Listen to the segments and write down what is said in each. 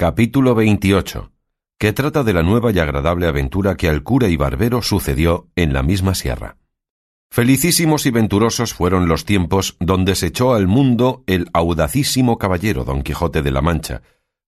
Capítulo 28 que trata de la nueva y agradable aventura que al cura y barbero sucedió en la misma sierra. Felicísimos y venturosos fueron los tiempos donde se echó al mundo el audacísimo caballero Don Quijote de la Mancha,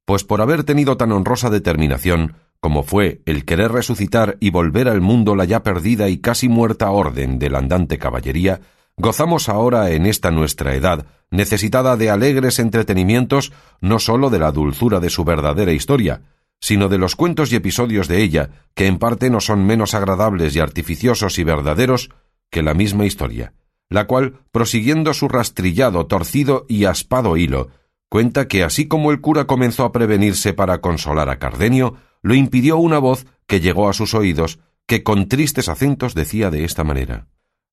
pues por haber tenido tan honrosa determinación como fue el querer resucitar y volver al mundo la ya perdida y casi muerta orden de la andante caballería, gozamos ahora en esta nuestra edad necesitada de alegres entretenimientos no sólo de la dulzura de su verdadera historia, sino de los cuentos y episodios de ella, que en parte no son menos agradables y artificiosos y verdaderos que la misma historia, la cual, prosiguiendo su rastrillado, torcido y aspado hilo, cuenta que así como el cura comenzó a prevenirse para consolar a Cardenio, lo impidió una voz que llegó a sus oídos, que con tristes acentos decía de esta manera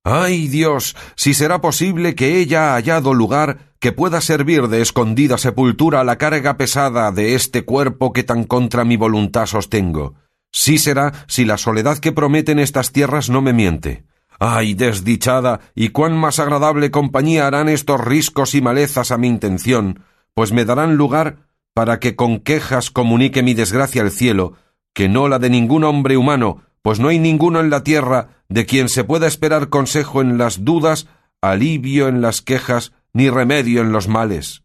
¡Ay Dios! si será posible que ella ha hallado lugar que pueda servir de escondida sepultura a la carga pesada de este cuerpo que tan contra mi voluntad sostengo. Sí será si la soledad que prometen estas tierras no me miente. Ay, desdichada, y cuán más agradable compañía harán estos riscos y malezas a mi intención, pues me darán lugar para que con quejas comunique mi desgracia al cielo, que no la de ningún hombre humano, pues no hay ninguno en la tierra de quien se pueda esperar consejo en las dudas, alivio en las quejas, ni remedio en los males.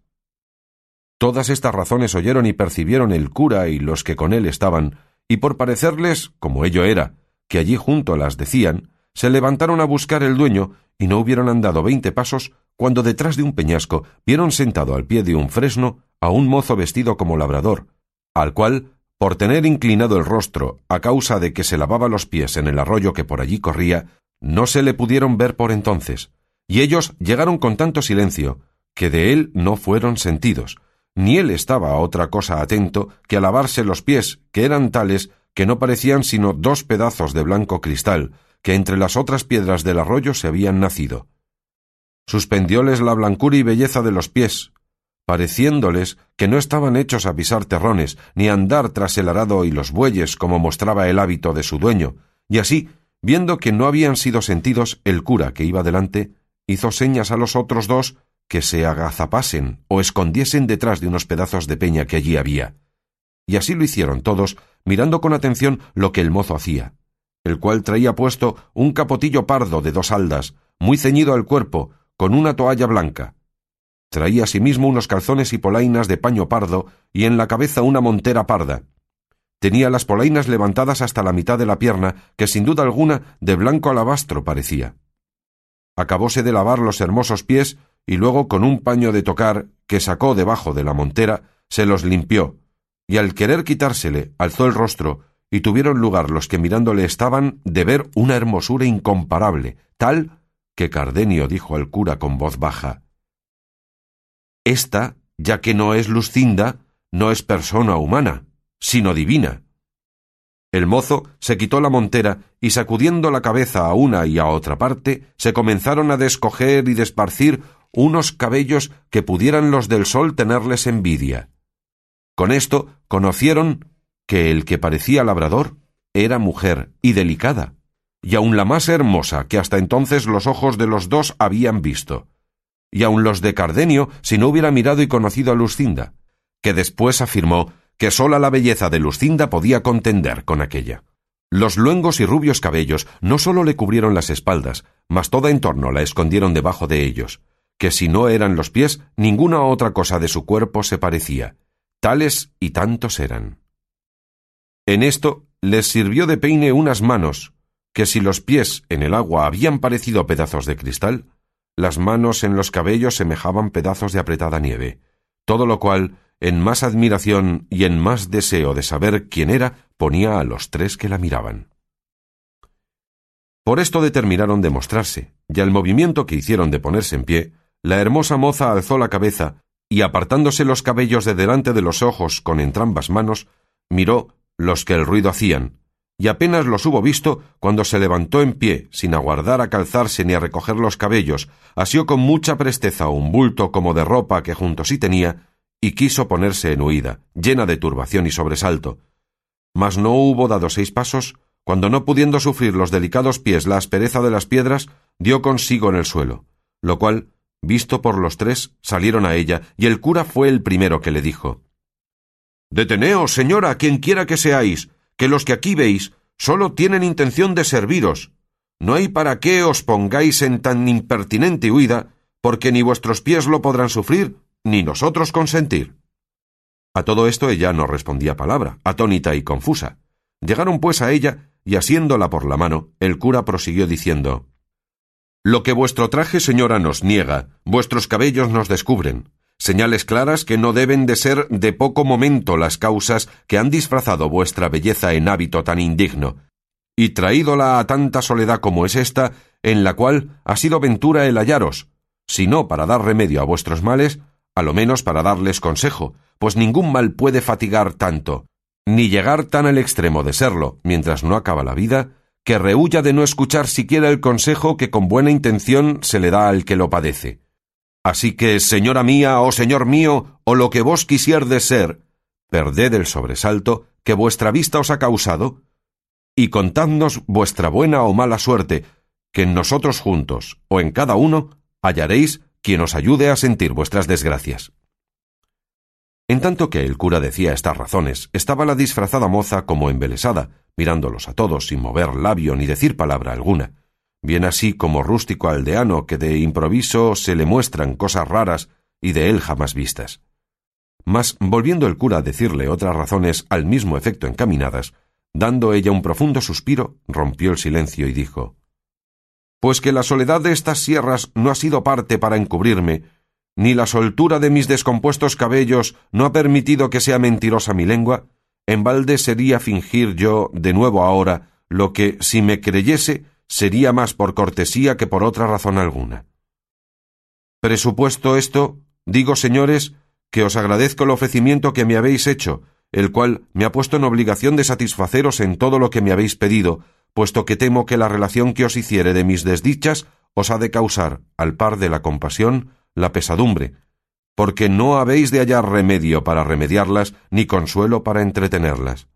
Todas estas razones oyeron y percibieron el cura y los que con él estaban, y por parecerles, como ello era, que allí junto las decían, se levantaron a buscar el dueño, y no hubieron andado veinte pasos, cuando detrás de un peñasco vieron sentado al pie de un fresno a un mozo vestido como labrador, al cual por tener inclinado el rostro a causa de que se lavaba los pies en el arroyo que por allí corría, no se le pudieron ver por entonces, y ellos llegaron con tanto silencio que de él no fueron sentidos, ni él estaba a otra cosa atento que a lavarse los pies, que eran tales que no parecían sino dos pedazos de blanco cristal, que entre las otras piedras del arroyo se habían nacido. Suspendióles la blancura y belleza de los pies, pareciéndoles que no estaban hechos a pisar terrones, ni a andar tras el arado y los bueyes como mostraba el hábito de su dueño, y así, viendo que no habían sido sentidos, el cura que iba delante hizo señas a los otros dos que se agazapasen o escondiesen detrás de unos pedazos de peña que allí había. Y así lo hicieron todos, mirando con atención lo que el mozo hacía, el cual traía puesto un capotillo pardo de dos haldas, muy ceñido al cuerpo, con una toalla blanca, Traía asimismo unos calzones y polainas de paño pardo y en la cabeza una montera parda. Tenía las polainas levantadas hasta la mitad de la pierna, que sin duda alguna de blanco alabastro parecía. Acabóse de lavar los hermosos pies y luego con un paño de tocar que sacó debajo de la montera se los limpió, y al querer quitársele alzó el rostro, y tuvieron lugar los que mirándole estaban de ver una hermosura incomparable, tal que Cardenio dijo al cura con voz baja esta, ya que no es Lucinda, no es persona humana, sino divina. El mozo se quitó la montera y sacudiendo la cabeza a una y a otra parte, se comenzaron a descoger y desparcir unos cabellos que pudieran los del sol tenerles envidia. Con esto conocieron que el que parecía labrador era mujer y delicada, y aun la más hermosa que hasta entonces los ojos de los dos habían visto y aun los de Cardenio si no hubiera mirado y conocido a Lucinda, que después afirmó que sola la belleza de Lucinda podía contender con aquella. Los luengos y rubios cabellos no sólo le cubrieron las espaldas, mas toda en torno la escondieron debajo de ellos, que si no eran los pies, ninguna otra cosa de su cuerpo se parecía. Tales y tantos eran. En esto les sirvió de peine unas manos, que si los pies en el agua habían parecido pedazos de cristal, las manos en los cabellos semejaban pedazos de apretada nieve, todo lo cual, en más admiración y en más deseo de saber quién era, ponía a los tres que la miraban. Por esto determinaron de mostrarse, y al movimiento que hicieron de ponerse en pie, la hermosa moza alzó la cabeza y apartándose los cabellos de delante de los ojos con entrambas manos, miró los que el ruido hacían, y apenas los hubo visto cuando se levantó en pie, sin aguardar a calzarse ni a recoger los cabellos, asió con mucha presteza un bulto como de ropa que junto sí tenía, y quiso ponerse en huida, llena de turbación y sobresalto. Mas no hubo dado seis pasos, cuando no pudiendo sufrir los delicados pies la aspereza de las piedras, dio consigo en el suelo, lo cual, visto por los tres, salieron a ella, y el cura fue el primero que le dijo Deteneos, señora, quien quiera que seáis, que los que aquí veis solo tienen intención de serviros. No hay para qué os pongáis en tan impertinente huida, porque ni vuestros pies lo podrán sufrir, ni nosotros consentir. A todo esto ella no respondía palabra, atónita y confusa. Llegaron pues a ella, y asiéndola por la mano, el cura prosiguió diciendo Lo que vuestro traje, señora, nos niega, vuestros cabellos nos descubren, señales claras que no deben de ser de poco momento las causas que han disfrazado vuestra belleza en hábito tan indigno, y traídola a tanta soledad como es esta, en la cual ha sido ventura el hallaros, si no para dar remedio a vuestros males, a lo menos para darles consejo, pues ningún mal puede fatigar tanto, ni llegar tan al extremo de serlo, mientras no acaba la vida, que rehuya de no escuchar siquiera el consejo que con buena intención se le da al que lo padece. Así que, señora mía, o señor mío, o lo que vos quisierdes ser, perded el sobresalto que vuestra vista os ha causado, y contadnos vuestra buena o mala suerte, que en nosotros juntos, o en cada uno, hallaréis quien os ayude a sentir vuestras desgracias. En tanto que el cura decía estas razones, estaba la disfrazada moza como embelesada, mirándolos a todos sin mover labio ni decir palabra alguna, bien así como rústico aldeano que de improviso se le muestran cosas raras y de él jamás vistas. Mas, volviendo el cura a decirle otras razones al mismo efecto encaminadas, dando ella un profundo suspiro, rompió el silencio y dijo Pues que la soledad de estas sierras no ha sido parte para encubrirme, ni la soltura de mis descompuestos cabellos no ha permitido que sea mentirosa mi lengua, en balde sería fingir yo de nuevo ahora lo que, si me creyese, sería más por cortesía que por otra razón alguna. Presupuesto esto, digo, señores, que os agradezco el ofrecimiento que me habéis hecho, el cual me ha puesto en obligación de satisfaceros en todo lo que me habéis pedido, puesto que temo que la relación que os hiciere de mis desdichas os ha de causar, al par de la compasión, la pesadumbre, porque no habéis de hallar remedio para remediarlas ni consuelo para entretenerlas.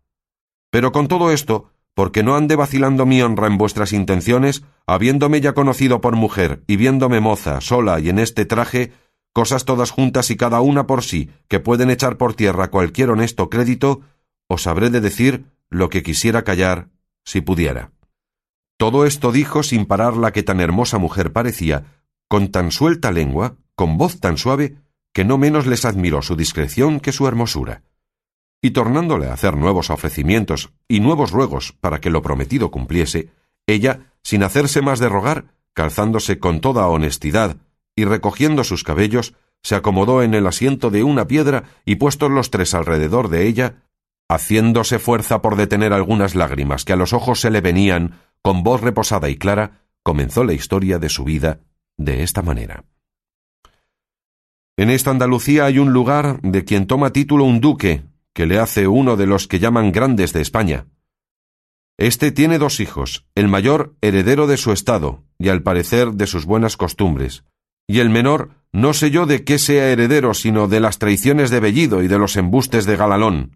Pero con todo esto, porque no ande vacilando mi honra en vuestras intenciones, habiéndome ya conocido por mujer y viéndome moza, sola y en este traje, cosas todas juntas y cada una por sí, que pueden echar por tierra cualquier honesto crédito, os habré de decir lo que quisiera callar, si pudiera. Todo esto dijo sin parar la que tan hermosa mujer parecía, con tan suelta lengua, con voz tan suave, que no menos les admiró su discreción que su hermosura. Y tornándole a hacer nuevos ofrecimientos y nuevos ruegos para que lo prometido cumpliese, ella, sin hacerse más de rogar, calzándose con toda honestidad y recogiendo sus cabellos, se acomodó en el asiento de una piedra y puestos los tres alrededor de ella, haciéndose fuerza por detener algunas lágrimas que a los ojos se le venían, con voz reposada y clara, comenzó la historia de su vida de esta manera. En esta Andalucía hay un lugar de quien toma título un duque, que le hace uno de los que llaman grandes de España. Este tiene dos hijos, el mayor heredero de su estado, y al parecer de sus buenas costumbres, y el menor no sé yo de qué sea heredero, sino de las traiciones de Bellido y de los embustes de Galalón.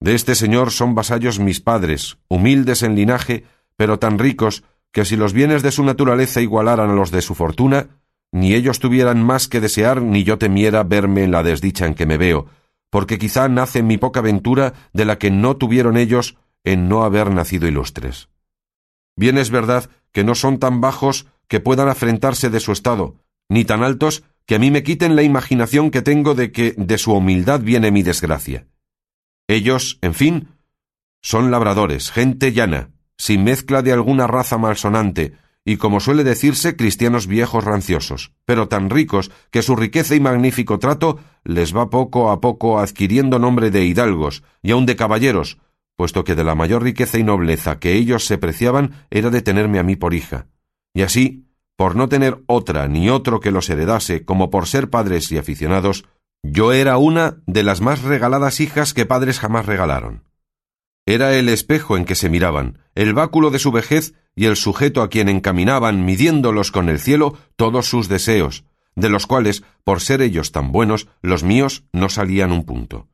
De este señor son vasallos mis padres, humildes en linaje, pero tan ricos que si los bienes de su naturaleza igualaran a los de su fortuna, ni ellos tuvieran más que desear, ni yo temiera verme en la desdicha en que me veo, porque quizá nace mi poca ventura de la que no tuvieron ellos en no haber nacido ilustres. Bien es verdad que no son tan bajos que puedan afrentarse de su estado, ni tan altos que a mí me quiten la imaginación que tengo de que de su humildad viene mi desgracia. Ellos, en fin, son labradores, gente llana, sin mezcla de alguna raza malsonante, y como suele decirse, cristianos viejos ranciosos, pero tan ricos que su riqueza y magnífico trato les va poco a poco adquiriendo nombre de hidalgos y aun de caballeros, puesto que de la mayor riqueza y nobleza que ellos se preciaban era de tenerme a mí por hija. Y así, por no tener otra ni otro que los heredase, como por ser padres y aficionados, yo era una de las más regaladas hijas que padres jamás regalaron. Era el espejo en que se miraban, el báculo de su vejez y el sujeto a quien encaminaban, midiéndolos con el cielo, todos sus deseos, de los cuales, por ser ellos tan buenos, los míos no salían un punto.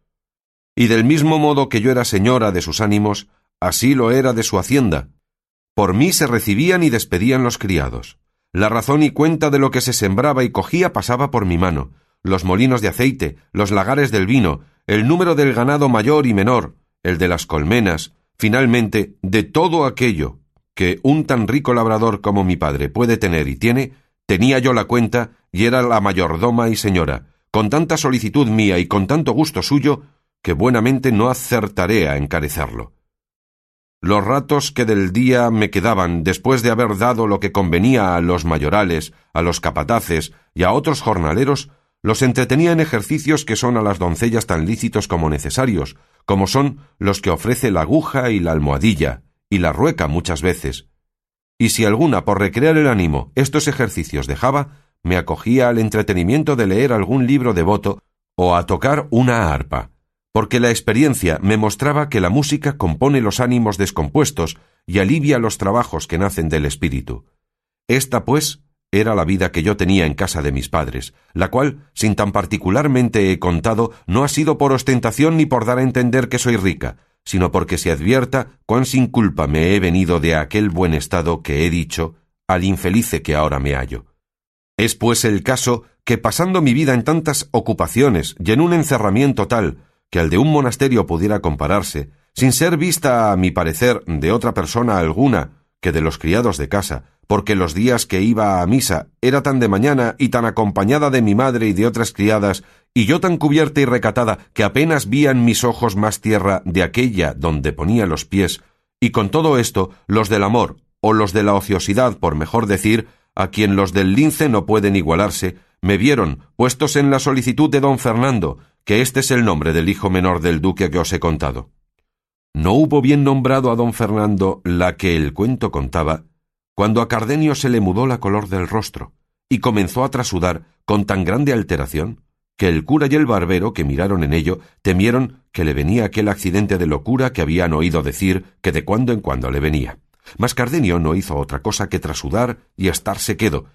Y del mismo modo que yo era señora de sus ánimos, así lo era de su hacienda. Por mí se recibían y despedían los criados. La razón y cuenta de lo que se sembraba y cogía pasaba por mi mano. los molinos de aceite, los lagares del vino, el número del ganado mayor y menor, el de las colmenas, finalmente, de todo aquello que un tan rico labrador como mi padre puede tener y tiene, tenía yo la cuenta y era la mayordoma y señora, con tanta solicitud mía y con tanto gusto suyo, que buenamente no acertaré a encarecerlo. Los ratos que del día me quedaban después de haber dado lo que convenía a los mayorales, a los capataces y a otros jornaleros, los entretenía en ejercicios que son a las doncellas tan lícitos como necesarios, como son los que ofrece la aguja y la almohadilla, y la rueca muchas veces. Y si alguna, por recrear el ánimo, estos ejercicios dejaba, me acogía al entretenimiento de leer algún libro devoto o a tocar una arpa, porque la experiencia me mostraba que la música compone los ánimos descompuestos y alivia los trabajos que nacen del espíritu. Esta, pues, era la vida que yo tenía en casa de mis padres, la cual, sin tan particularmente he contado, no ha sido por ostentación ni por dar a entender que soy rica, sino porque se advierta cuán sin culpa me he venido de aquel buen estado que he dicho al infelice que ahora me hallo. Es pues el caso que pasando mi vida en tantas ocupaciones y en un encerramiento tal que al de un monasterio pudiera compararse, sin ser vista, a mi parecer, de otra persona alguna que de los criados de casa, porque los días que iba a misa era tan de mañana y tan acompañada de mi madre y de otras criadas, y yo tan cubierta y recatada que apenas vían mis ojos más tierra de aquella donde ponía los pies, y con todo esto los del amor, o los de la ociosidad, por mejor decir, a quien los del lince no pueden igualarse, me vieron puestos en la solicitud de don Fernando, que este es el nombre del hijo menor del duque que os he contado. No hubo bien nombrado a don Fernando la que el cuento contaba, cuando a Cardenio se le mudó la color del rostro, y comenzó a trasudar con tan grande alteración, que el cura y el barbero, que miraron en ello, temieron que le venía aquel accidente de locura que habían oído decir que de cuando en cuando le venía. Mas Cardenio no hizo otra cosa que trasudar y estarse quedo,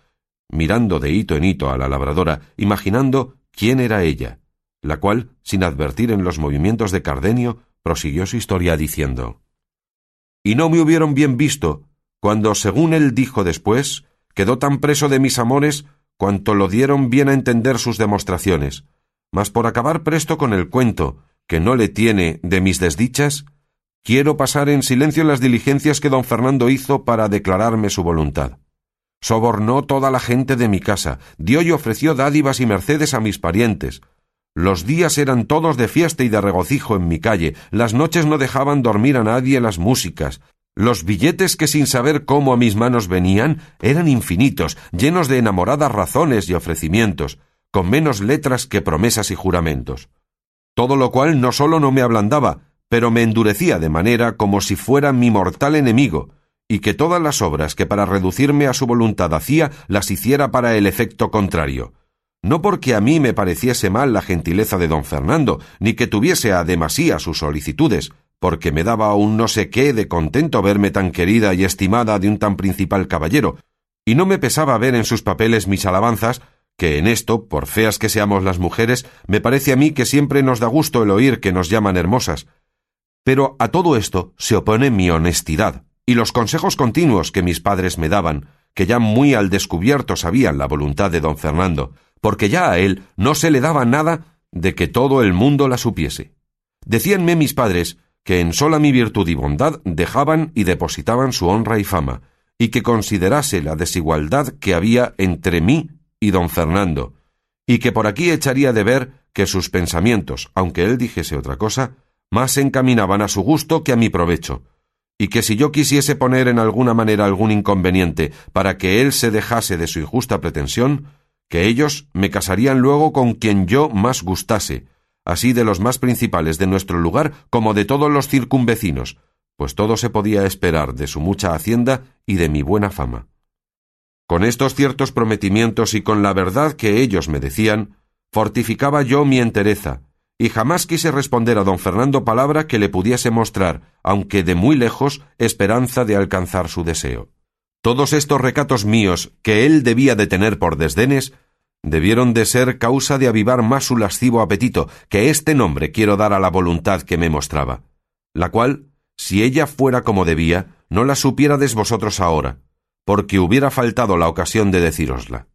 mirando de hito en hito a la labradora, imaginando quién era ella, la cual, sin advertir en los movimientos de Cardenio, prosiguió su historia diciendo Y no me hubieron bien visto, cuando, según él dijo después, quedó tan preso de mis amores cuanto lo dieron bien a entender sus demostraciones. Mas por acabar presto con el cuento, que no le tiene de mis desdichas, quiero pasar en silencio las diligencias que don Fernando hizo para declararme su voluntad. Sobornó toda la gente de mi casa, dio y ofreció dádivas y mercedes a mis parientes. Los días eran todos de fiesta y de regocijo en mi calle, las noches no dejaban dormir a nadie las músicas, los billetes que sin saber cómo a mis manos venían eran infinitos, llenos de enamoradas razones y ofrecimientos, con menos letras que promesas y juramentos. Todo lo cual no sólo no me ablandaba, pero me endurecía de manera como si fuera mi mortal enemigo, y que todas las obras que para reducirme a su voluntad hacía las hiciera para el efecto contrario. No porque a mí me pareciese mal la gentileza de don Fernando, ni que tuviese a demasía sus solicitudes, porque me daba un no sé qué de contento verme tan querida y estimada de un tan principal caballero, y no me pesaba ver en sus papeles mis alabanzas, que en esto, por feas que seamos las mujeres, me parece a mí que siempre nos da gusto el oír que nos llaman hermosas. Pero a todo esto se opone mi honestidad, y los consejos continuos que mis padres me daban, que ya muy al descubierto sabían la voluntad de don Fernando, porque ya a él no se le daba nada de que todo el mundo la supiese. Decíanme mis padres que en sola mi virtud y bondad dejaban y depositaban su honra y fama, y que considerase la desigualdad que había entre mí y don Fernando, y que por aquí echaría de ver que sus pensamientos, aunque él dijese otra cosa, más encaminaban a su gusto que a mi provecho, y que si yo quisiese poner en alguna manera algún inconveniente para que él se dejase de su injusta pretensión, que ellos me casarían luego con quien yo más gustase, así de los más principales de nuestro lugar como de todos los circunvecinos, pues todo se podía esperar de su mucha hacienda y de mi buena fama. Con estos ciertos prometimientos y con la verdad que ellos me decían, fortificaba yo mi entereza, y jamás quise responder a don Fernando palabra que le pudiese mostrar, aunque de muy lejos, esperanza de alcanzar su deseo. Todos estos recatos míos, que él debía de tener por desdenes, debieron de ser causa de avivar más su lascivo apetito, que este nombre quiero dar a la voluntad que me mostraba, la cual, si ella fuera como debía, no la supiérades vosotros ahora, porque hubiera faltado la ocasión de decírosla.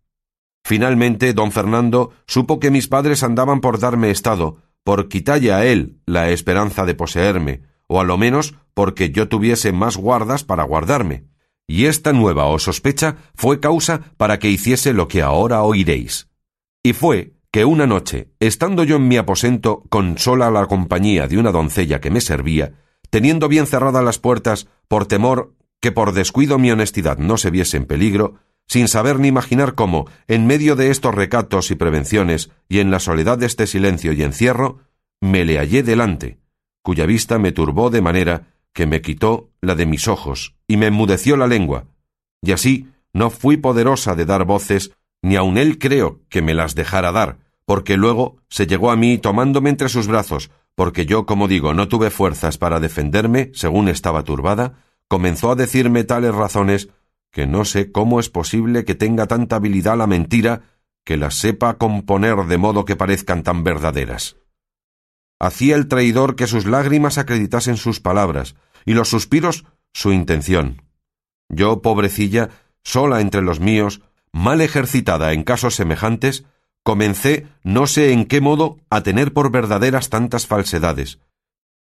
Finalmente, don Fernando supo que mis padres andaban por darme estado, por quitalle a él la esperanza de poseerme, o a lo menos porque yo tuviese más guardas para guardarme. Y esta nueva o sospecha fue causa para que hiciese lo que ahora oiréis. Y fue que una noche, estando yo en mi aposento con sola la compañía de una doncella que me servía, teniendo bien cerradas las puertas por temor que por descuido mi honestidad no se viese en peligro, sin saber ni imaginar cómo, en medio de estos recatos y prevenciones, y en la soledad de este silencio y encierro, me le hallé delante, cuya vista me turbó de manera que me quitó la de mis ojos y me enmudeció la lengua, y así no fui poderosa de dar voces, ni aun él creo que me las dejara dar, porque luego se llegó a mí tomándome entre sus brazos, porque yo, como digo, no tuve fuerzas para defenderme, según estaba turbada, comenzó a decirme tales razones que no sé cómo es posible que tenga tanta habilidad la mentira que las sepa componer de modo que parezcan tan verdaderas. Hacía el traidor que sus lágrimas acreditasen sus palabras, y los suspiros su intención. Yo, pobrecilla, sola entre los míos, mal ejercitada en casos semejantes, comencé, no sé en qué modo, a tener por verdaderas tantas falsedades,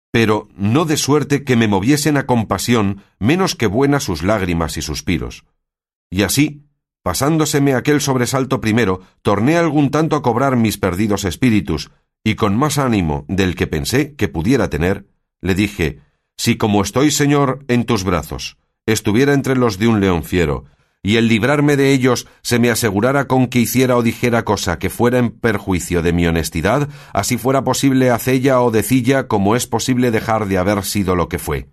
pero no de suerte que me moviesen a compasión menos que buenas sus lágrimas y suspiros. Y así, pasándoseme aquel sobresalto primero, torné algún tanto a cobrar mis perdidos espíritus, y con más ánimo del que pensé que pudiera tener, le dije Si como estoy, Señor, en tus brazos, estuviera entre los de un león fiero, y el librarme de ellos se me asegurara con que hiciera o dijera cosa que fuera en perjuicio de mi honestidad, así fuera posible hacella o decilla como es posible dejar de haber sido lo que fue.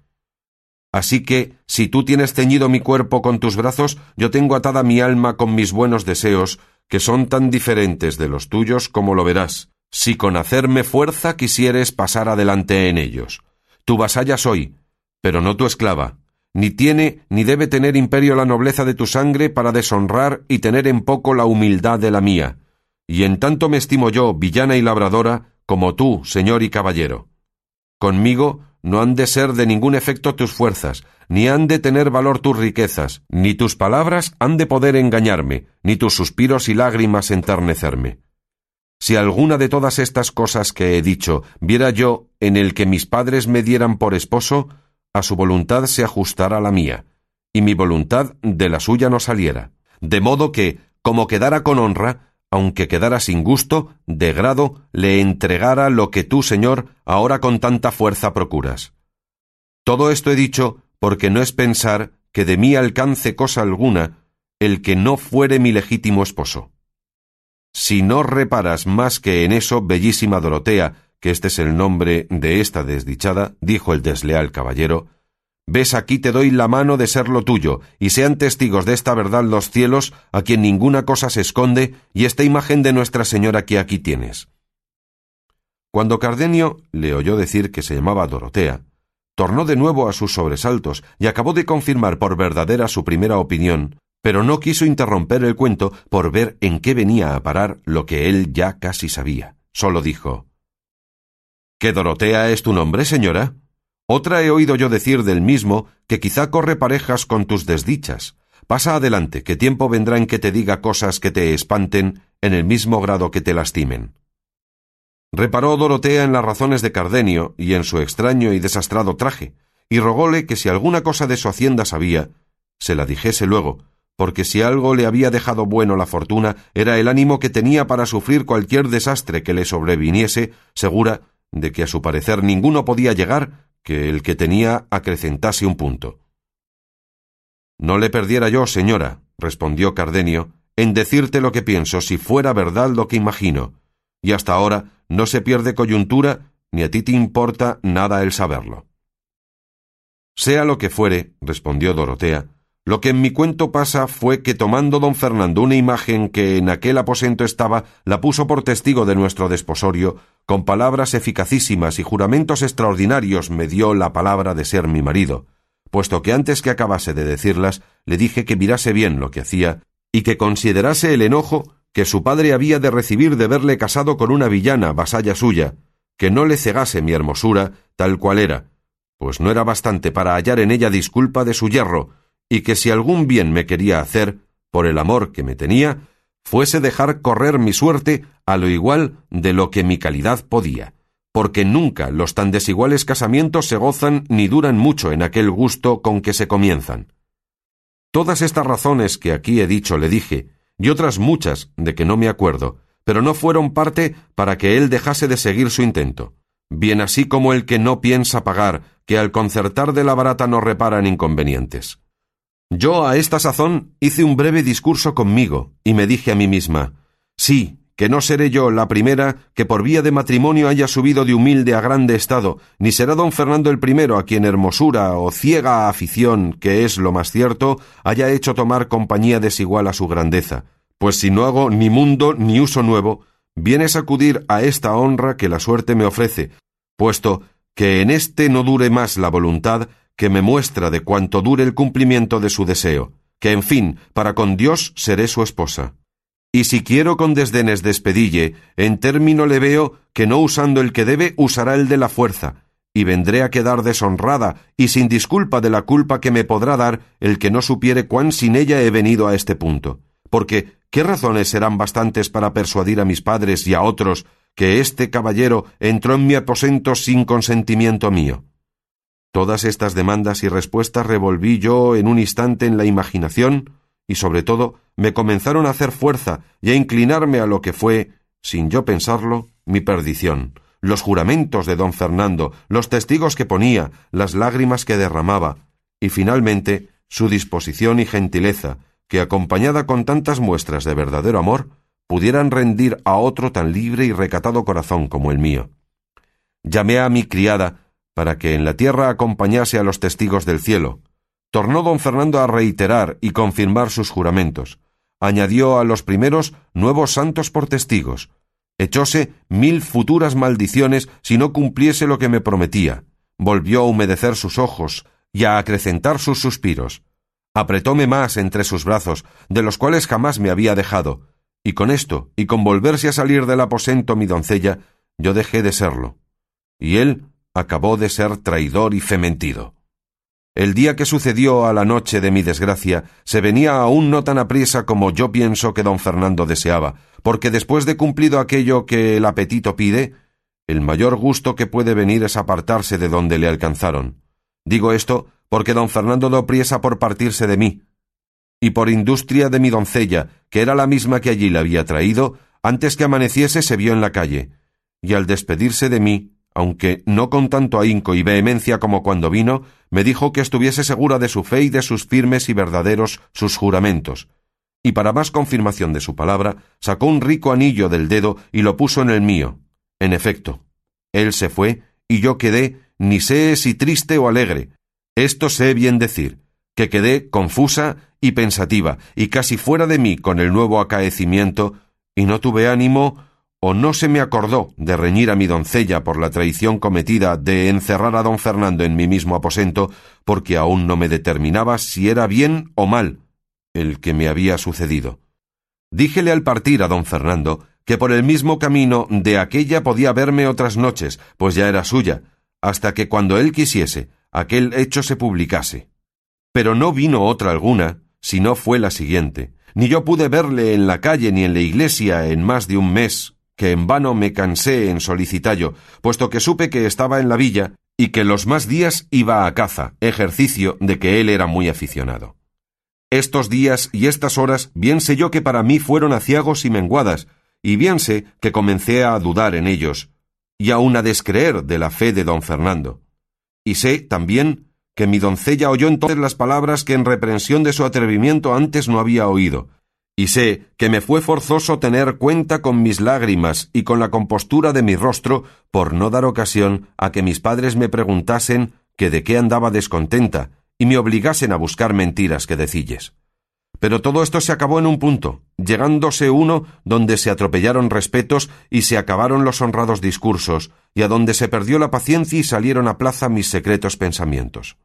Así que, si tú tienes ceñido mi cuerpo con tus brazos, yo tengo atada mi alma con mis buenos deseos, que son tan diferentes de los tuyos como lo verás, si con hacerme fuerza quisieres pasar adelante en ellos. Tu vasalla soy, pero no tu esclava. Ni tiene ni debe tener imperio la nobleza de tu sangre para deshonrar y tener en poco la humildad de la mía. Y en tanto me estimo yo, villana y labradora, como tú, señor y caballero. Conmigo no han de ser de ningún efecto tus fuerzas, ni han de tener valor tus riquezas, ni tus palabras han de poder engañarme, ni tus suspiros y lágrimas enternecerme. Si alguna de todas estas cosas que he dicho viera yo en el que mis padres me dieran por esposo, a su voluntad se ajustara la mía, y mi voluntad de la suya no saliera, de modo que, como quedara con honra, aunque quedara sin gusto, de grado, le entregara lo que tú, Señor, ahora con tanta fuerza procuras. Todo esto he dicho porque no es pensar que de mí alcance cosa alguna el que no fuere mi legítimo esposo. Si no reparas más que en eso, bellísima Dorotea, que este es el nombre de esta desdichada, dijo el desleal caballero, ves aquí te doy la mano de ser lo tuyo, y sean testigos de esta verdad los cielos, a quien ninguna cosa se esconde, y esta imagen de Nuestra Señora que aquí tienes. Cuando Cardenio le oyó decir que se llamaba Dorotea, tornó de nuevo a sus sobresaltos y acabó de confirmar por verdadera su primera opinión, pero no quiso interromper el cuento por ver en qué venía a parar lo que él ya casi sabía. Solo dijo ¿Que Dorotea es tu nombre, señora? Otra he oído yo decir del mismo que quizá corre parejas con tus desdichas. Pasa adelante, que tiempo vendrá en que te diga cosas que te espanten en el mismo grado que te lastimen. Reparó Dorotea en las razones de Cardenio y en su extraño y desastrado traje, y rogóle que si alguna cosa de su hacienda sabía, se la dijese luego, porque si algo le había dejado bueno la fortuna era el ánimo que tenía para sufrir cualquier desastre que le sobreviniese, segura de que a su parecer ninguno podía llegar que el que tenía acrecentase un punto. No le perdiera yo, señora, respondió Cardenio, en decirte lo que pienso si fuera verdad lo que imagino, y hasta ahora no se pierde coyuntura ni a ti te importa nada el saberlo. Sea lo que fuere, respondió Dorotea, lo que en mi cuento pasa fue que tomando don Fernando una imagen que en aquel aposento estaba, la puso por testigo de nuestro desposorio, con palabras eficacísimas y juramentos extraordinarios me dio la palabra de ser mi marido, puesto que antes que acabase de decirlas, le dije que mirase bien lo que hacía y que considerase el enojo que su padre había de recibir de verle casado con una villana vasalla suya, que no le cegase mi hermosura tal cual era, pues no era bastante para hallar en ella disculpa de su yerro, y que si algún bien me quería hacer, por el amor que me tenía, fuese dejar correr mi suerte a lo igual de lo que mi calidad podía, porque nunca los tan desiguales casamientos se gozan ni duran mucho en aquel gusto con que se comienzan. Todas estas razones que aquí he dicho le dije, y otras muchas de que no me acuerdo, pero no fueron parte para que él dejase de seguir su intento, bien así como el que no piensa pagar, que al concertar de la barata no reparan inconvenientes. Yo a esta sazón hice un breve discurso conmigo, y me dije a mí misma Sí, que no seré yo la primera que por vía de matrimonio haya subido de humilde a grande estado, ni será don Fernando el primero a quien hermosura o ciega afición, que es lo más cierto, haya hecho tomar compañía desigual a su grandeza. Pues si no hago ni mundo ni uso nuevo, viene sacudir a esta honra que la suerte me ofrece, puesto que en éste no dure más la voluntad que me muestra de cuánto dure el cumplimiento de su deseo, que en fin, para con Dios seré su esposa. Y si quiero con desdenes despedille, en término le veo que no usando el que debe, usará el de la fuerza, y vendré a quedar deshonrada y sin disculpa de la culpa que me podrá dar el que no supiere cuán sin ella he venido a este punto. Porque, ¿qué razones serán bastantes para persuadir a mis padres y a otros que este caballero entró en mi aposento sin consentimiento mío? Todas estas demandas y respuestas revolví yo en un instante en la imaginación, y sobre todo me comenzaron a hacer fuerza y a inclinarme a lo que fue, sin yo pensarlo, mi perdición, los juramentos de don Fernando, los testigos que ponía, las lágrimas que derramaba, y finalmente su disposición y gentileza, que acompañada con tantas muestras de verdadero amor, pudieran rendir a otro tan libre y recatado corazón como el mío. Llamé a mi criada para que en la tierra acompañase a los testigos del cielo. Tornó don Fernando a reiterar y confirmar sus juramentos. Añadió a los primeros nuevos santos por testigos. Echóse mil futuras maldiciones si no cumpliese lo que me prometía. Volvió a humedecer sus ojos y a acrecentar sus suspiros. Apretóme más entre sus brazos, de los cuales jamás me había dejado, y con esto, y con volverse a salir del aposento mi doncella, yo dejé de serlo. Y él acabó de ser traidor y fementido. El día que sucedió a la noche de mi desgracia se venía aún no tan apriesa como yo pienso que don Fernando deseaba, porque después de cumplido aquello que el apetito pide, el mayor gusto que puede venir es apartarse de donde le alcanzaron. Digo esto porque don Fernando dio priesa por partirse de mí, y por industria de mi doncella, que era la misma que allí le había traído, antes que amaneciese se vio en la calle, y al despedirse de mí aunque no con tanto ahínco y vehemencia como cuando vino, me dijo que estuviese segura de su fe y de sus firmes y verdaderos sus juramentos. Y para más confirmación de su palabra, sacó un rico anillo del dedo y lo puso en el mío. En efecto, él se fue, y yo quedé, ni sé si triste o alegre. Esto sé bien decir, que quedé confusa y pensativa, y casi fuera de mí con el nuevo acaecimiento, y no tuve ánimo o no se me acordó de reñir a mi doncella por la traición cometida de encerrar a don Fernando en mi mismo aposento, porque aún no me determinaba si era bien o mal el que me había sucedido. Díjele al partir a don Fernando que por el mismo camino de aquella podía verme otras noches, pues ya era suya, hasta que cuando él quisiese, aquel hecho se publicase. Pero no vino otra alguna, si no fue la siguiente. Ni yo pude verle en la calle ni en la iglesia en más de un mes que en vano me cansé en solicitallo, puesto que supe que estaba en la villa y que los más días iba a caza, ejercicio de que él era muy aficionado. Estos días y estas horas bien sé yo que para mí fueron aciagos y menguadas, y bien sé que comencé a dudar en ellos, y aun a descreer de la fe de don Fernando. Y sé también que mi doncella oyó entonces las palabras que en reprensión de su atrevimiento antes no había oído, y sé que me fue forzoso tener cuenta con mis lágrimas y con la compostura de mi rostro por no dar ocasión a que mis padres me preguntasen que de qué andaba descontenta y me obligasen a buscar mentiras que decilles. Pero todo esto se acabó en un punto, llegándose uno donde se atropellaron respetos y se acabaron los honrados discursos, y a donde se perdió la paciencia y salieron a plaza mis secretos pensamientos.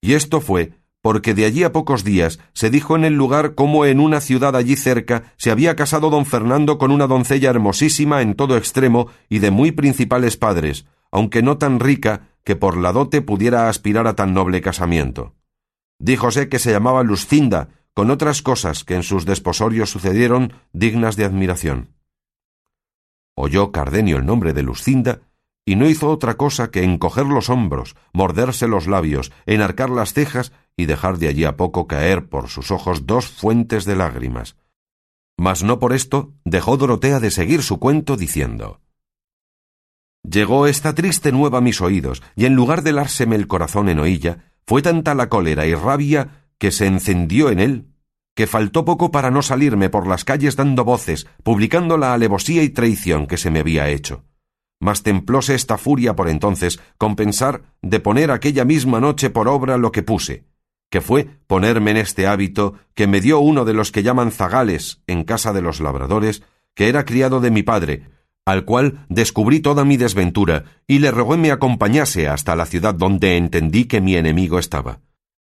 Y esto fue porque de allí a pocos días se dijo en el lugar cómo en una ciudad allí cerca se había casado don Fernando con una doncella hermosísima en todo extremo y de muy principales padres, aunque no tan rica que por la dote pudiera aspirar a tan noble casamiento. Díjose que se llamaba Luscinda, con otras cosas que en sus desposorios sucedieron dignas de admiración. Oyó Cardenio el nombre de Lucinda y no hizo otra cosa que encoger los hombros, morderse los labios, enarcar las cejas y dejar de allí a poco caer por sus ojos dos fuentes de lágrimas. Mas no por esto dejó Dorotea de seguir su cuento diciendo Llegó esta triste nueva a mis oídos, y en lugar de lárseme el corazón en oilla, fue tanta la cólera y rabia que se encendió en él, que faltó poco para no salirme por las calles dando voces, publicando la alevosía y traición que se me había hecho. Mas templóse esta furia por entonces con pensar de poner aquella misma noche por obra lo que puse, que fue ponerme en este hábito que me dio uno de los que llaman zagales en casa de los labradores, que era criado de mi padre, al cual descubrí toda mi desventura y le rogué me acompañase hasta la ciudad donde entendí que mi enemigo estaba.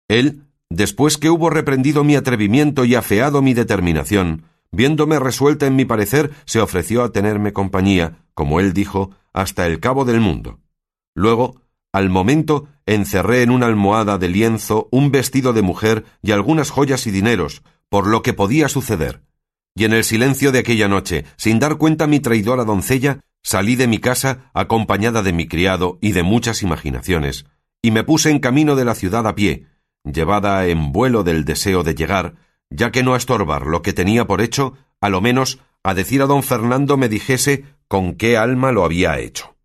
Él, después que hubo reprendido mi atrevimiento y afeado mi determinación, viéndome resuelta en mi parecer, se ofreció a tenerme compañía, como él dijo, hasta el cabo del mundo. Luego, al momento, encerré en una almohada de lienzo un vestido de mujer y algunas joyas y dineros, por lo que podía suceder y en el silencio de aquella noche, sin dar cuenta mi traidora doncella, salí de mi casa acompañada de mi criado y de muchas imaginaciones, y me puse en camino de la ciudad a pie, llevada en vuelo del deseo de llegar, ya que no a estorbar lo que tenía por hecho, a lo menos a decir a don Fernando me dijese con qué alma lo había hecho.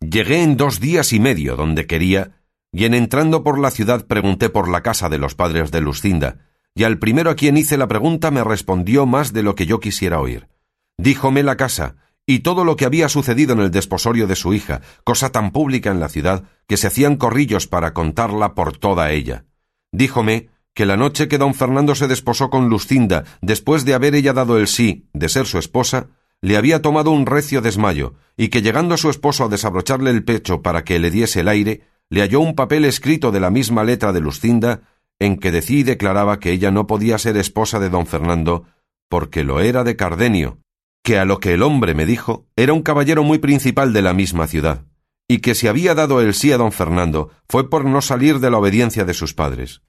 Llegué en dos días y medio donde quería, y en entrando por la ciudad pregunté por la casa de los padres de Lucinda, y al primero a quien hice la pregunta me respondió más de lo que yo quisiera oír. Díjome la casa, y todo lo que había sucedido en el desposorio de su hija, cosa tan pública en la ciudad, que se hacían corrillos para contarla por toda ella. Díjome que la noche que don Fernando se desposó con Lucinda, después de haber ella dado el sí de ser su esposa, le había tomado un recio desmayo, y que llegando a su esposo a desabrocharle el pecho para que le diese el aire, le halló un papel escrito de la misma letra de Lucinda en que decía y declaraba que ella no podía ser esposa de don Fernando porque lo era de Cardenio, que a lo que el hombre me dijo era un caballero muy principal de la misma ciudad, y que si había dado el sí a don Fernando fue por no salir de la obediencia de sus padres.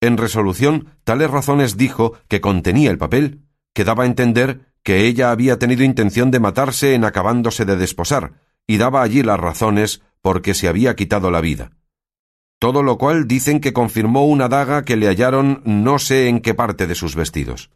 En resolución, tales razones dijo que contenía el papel, que daba a entender que ella había tenido intención de matarse en acabándose de desposar, y daba allí las razones por que se había quitado la vida todo lo cual dicen que confirmó una daga que le hallaron no sé en qué parte de sus vestidos.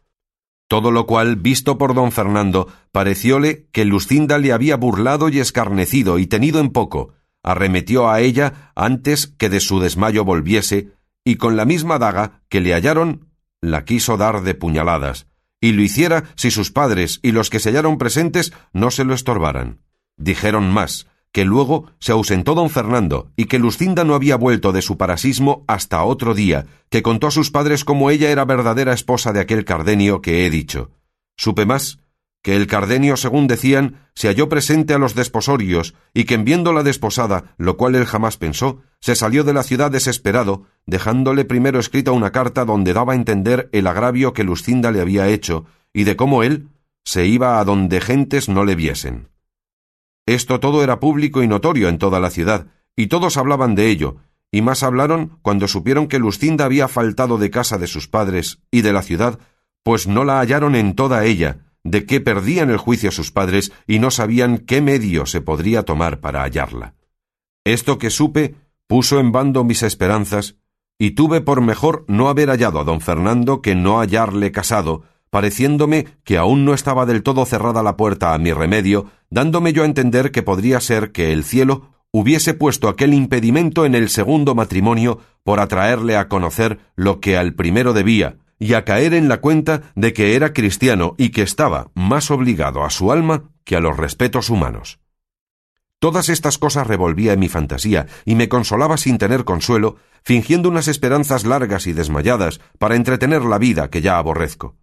Todo lo cual, visto por don Fernando, parecióle que Lucinda le había burlado y escarnecido y tenido en poco, arremetió a ella antes que de su desmayo volviese, y con la misma daga que le hallaron, la quiso dar de puñaladas, y lo hiciera si sus padres y los que se hallaron presentes no se lo estorbaran. Dijeron más, que luego se ausentó don Fernando y que Lucinda no había vuelto de su parasismo hasta otro día, que contó a sus padres cómo ella era verdadera esposa de aquel Cardenio que he dicho. Supe más que el Cardenio, según decían, se halló presente a los desposorios y que en viéndola desposada, lo cual él jamás pensó, se salió de la ciudad desesperado, dejándole primero escrita una carta donde daba a entender el agravio que Lucinda le había hecho y de cómo él se iba a donde gentes no le viesen. Esto todo era público y notorio en toda la ciudad, y todos hablaban de ello, y más hablaron cuando supieron que Lucinda había faltado de casa de sus padres y de la ciudad, pues no la hallaron en toda ella, de que perdían el juicio sus padres y no sabían qué medio se podría tomar para hallarla. Esto que supe puso en bando mis esperanzas, y tuve por mejor no haber hallado a don Fernando que no hallarle casado, pareciéndome que aún no estaba del todo cerrada la puerta a mi remedio, dándome yo a entender que podría ser que el cielo hubiese puesto aquel impedimento en el segundo matrimonio por atraerle a conocer lo que al primero debía, y a caer en la cuenta de que era cristiano y que estaba más obligado a su alma que a los respetos humanos. Todas estas cosas revolvía en mi fantasía y me consolaba sin tener consuelo, fingiendo unas esperanzas largas y desmayadas para entretener la vida que ya aborrezco.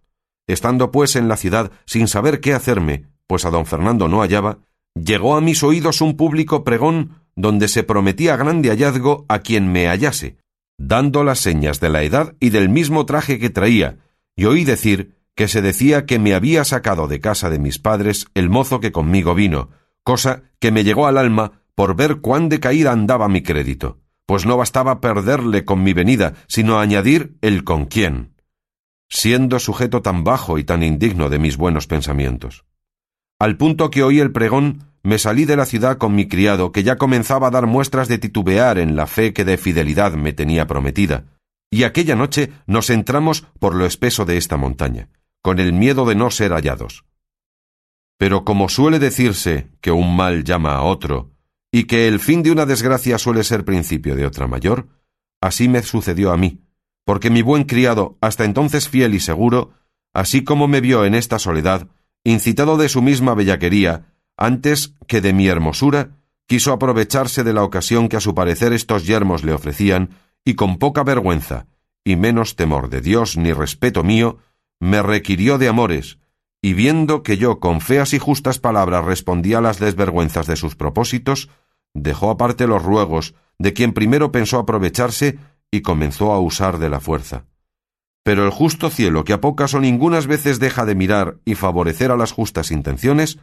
Estando pues en la ciudad sin saber qué hacerme, pues a don Fernando no hallaba, llegó a mis oídos un público pregón donde se prometía grande hallazgo a quien me hallase, dando las señas de la edad y del mismo traje que traía, y oí decir que se decía que me había sacado de casa de mis padres el mozo que conmigo vino, cosa que me llegó al alma por ver cuán decaída andaba mi crédito, pues no bastaba perderle con mi venida, sino añadir el con quién. siendo sujeto tan bajo y tan indigno de mis buenos pensamientos. Al punto que oí el pregón, me salí de la ciudad con mi criado, que ya comenzaba a dar muestras de titubear en la fe que de fidelidad me tenía prometida, y aquella noche nos entramos por lo espeso de esta montaña, con el miedo de no ser hallados. Pero como suele decirse que un mal llama a otro, y que el fin de una desgracia suele ser principio de otra mayor, así me sucedió a mí, porque mi buen criado, hasta entonces fiel y seguro, así como me vio en esta soledad, incitado de su misma bellaquería, antes que de mi hermosura, quiso aprovecharse de la ocasión que a su parecer estos yermos le ofrecían, y con poca vergüenza, y menos temor de Dios ni respeto mío, me requirió de amores, y viendo que yo con feas y justas palabras respondía a las desvergüenzas de sus propósitos, dejó aparte los ruegos de quien primero pensó aprovecharse y comenzó a usar de la fuerza. Pero el justo cielo, que a pocas o ningunas veces deja de mirar y favorecer a las justas intenciones,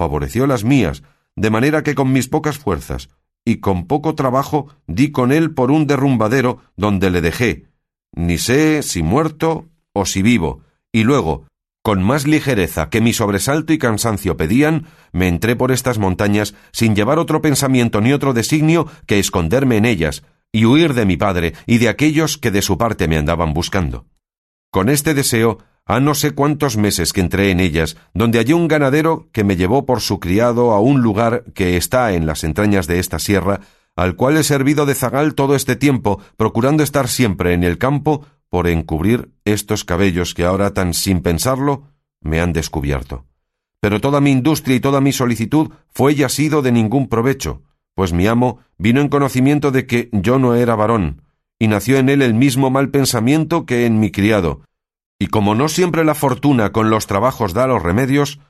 favoreció las mías, de manera que con mis pocas fuerzas y con poco trabajo di con él por un derrumbadero donde le dejé, ni sé si muerto o si vivo, y luego, con más ligereza que mi sobresalto y cansancio pedían, me entré por estas montañas sin llevar otro pensamiento ni otro designio que esconderme en ellas, y huir de mi padre y de aquellos que de su parte me andaban buscando. Con este deseo, ha no sé cuántos meses que entré en ellas, donde hallé un ganadero que me llevó por su criado a un lugar que está en las entrañas de esta sierra, al cual he servido de zagal todo este tiempo, procurando estar siempre en el campo por encubrir estos cabellos que ahora tan sin pensarlo me han descubierto. Pero toda mi industria y toda mi solicitud fue y ha sido de ningún provecho, pues mi amo vino en conocimiento de que yo no era varón, y nació en él el mismo mal pensamiento que en mi criado, y como no siempre la fortuna con los trabajos da los remedios,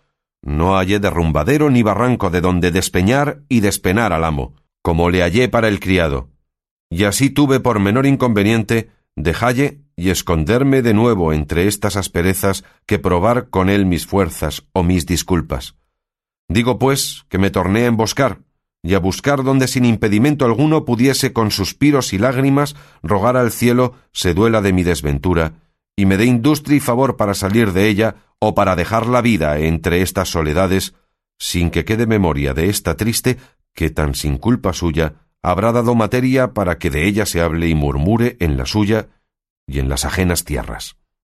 no hallé derrumbadero ni barranco de donde despeñar y despenar al amo, como le hallé para el criado. Y así tuve por menor inconveniente dejalle y esconderme de nuevo entre estas asperezas que probar con él mis fuerzas o mis disculpas. Digo, pues, que me torné a emboscar, y a buscar donde sin impedimento alguno pudiese con suspiros y lágrimas rogar al cielo se duela de mi desventura, y me dé industria y favor para salir de ella o para dejar la vida entre estas soledades, sin que quede memoria de esta triste que tan sin culpa suya habrá dado materia para que de ella se hable y murmure en la suya y en las ajenas tierras.